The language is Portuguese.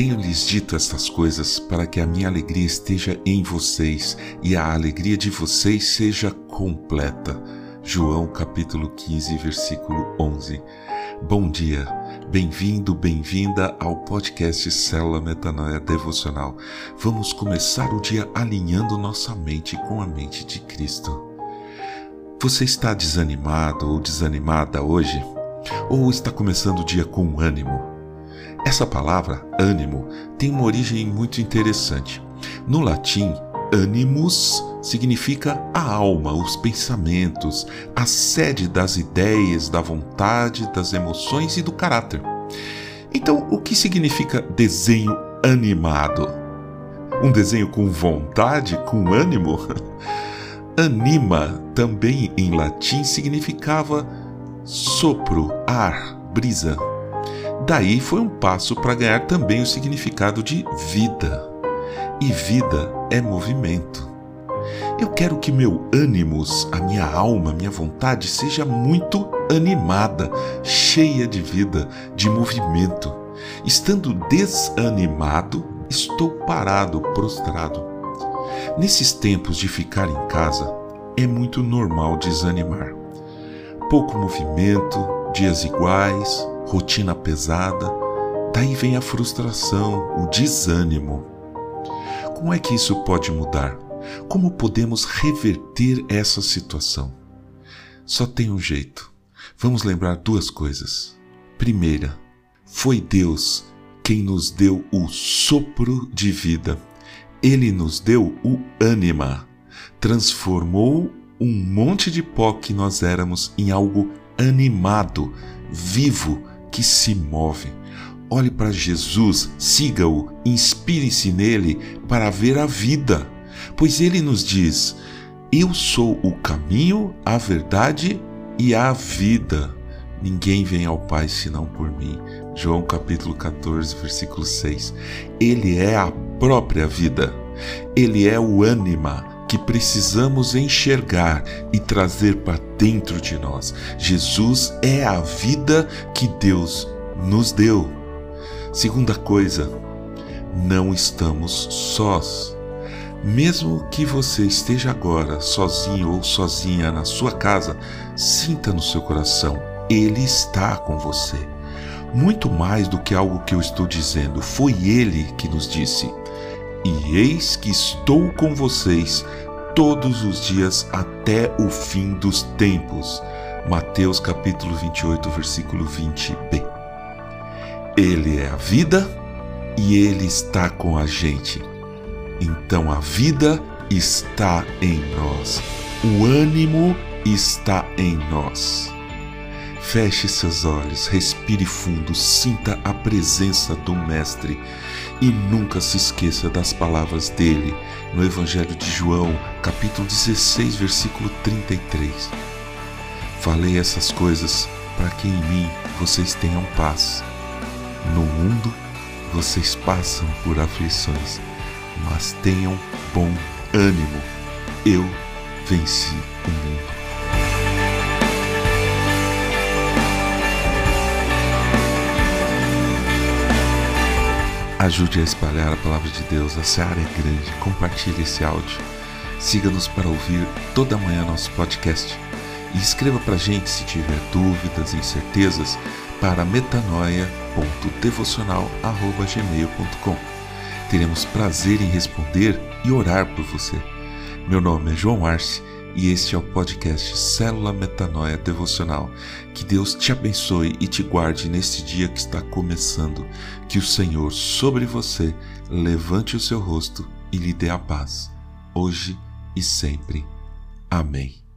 Tenho-lhes dito estas coisas para que a minha alegria esteja em vocês e a alegria de vocês seja completa. João capítulo 15, versículo 11. Bom dia, bem-vindo, bem-vinda ao podcast Célula Metanoia Devocional. Vamos começar o dia alinhando nossa mente com a mente de Cristo. Você está desanimado ou desanimada hoje? Ou está começando o dia com ânimo? Essa palavra, ânimo, tem uma origem muito interessante. No latim, animus significa a alma, os pensamentos, a sede das ideias, da vontade, das emoções e do caráter. Então, o que significa desenho animado? Um desenho com vontade, com ânimo? Anima, também em latim, significava sopro, ar, brisa. Daí foi um passo para ganhar também o significado de vida. E vida é movimento. Eu quero que meu ânimos, a minha alma, a minha vontade seja muito animada, cheia de vida, de movimento. Estando desanimado, estou parado, prostrado. Nesses tempos de ficar em casa, é muito normal desanimar. Pouco movimento, dias iguais, rotina pesada, daí vem a frustração, o desânimo. Como é que isso pode mudar? Como podemos reverter essa situação? Só tem um jeito. Vamos lembrar duas coisas. Primeira, foi Deus quem nos deu o sopro de vida. Ele nos deu o ânima, transformou um monte de pó que nós éramos em algo animado, vivo, que se move. Olhe para Jesus, siga-o, inspire-se nele para ver a vida, pois ele nos diz: Eu sou o caminho, a verdade e a vida. Ninguém vem ao Pai senão por mim. João capítulo 14, versículo 6. Ele é a própria vida. Ele é o ânima que precisamos enxergar e trazer para dentro de nós. Jesus é a vida que Deus nos deu. Segunda coisa, não estamos sós. Mesmo que você esteja agora sozinho ou sozinha na sua casa, sinta no seu coração, Ele está com você. Muito mais do que algo que eu estou dizendo, foi Ele que nos disse: E eis que estou com vocês todos os dias até o fim dos tempos. Mateus capítulo 28, versículo 20b. Ele é a vida e ele está com a gente. Então a vida está em nós. O ânimo está em nós. Feche seus olhos, respire fundo, sinta a presença do Mestre e nunca se esqueça das palavras dele no Evangelho de João, capítulo 16, versículo 33. Falei essas coisas para que em mim vocês tenham paz. No mundo vocês passam por aflições, mas tenham bom ânimo. Eu venci o mundo. Ajude a espalhar a palavra de Deus, a seara é grande. Compartilhe esse áudio. Siga-nos para ouvir toda manhã nosso podcast. E escreva para a gente se tiver dúvidas, incertezas para metanoia.devocional.gmail.com. Teremos prazer em responder e orar por você. Meu nome é João Arce e este é o podcast Célula Metanoia Devocional. Que Deus te abençoe e te guarde neste dia que está começando. Que o Senhor sobre você levante o seu rosto e lhe dê a paz, hoje e sempre. Amém.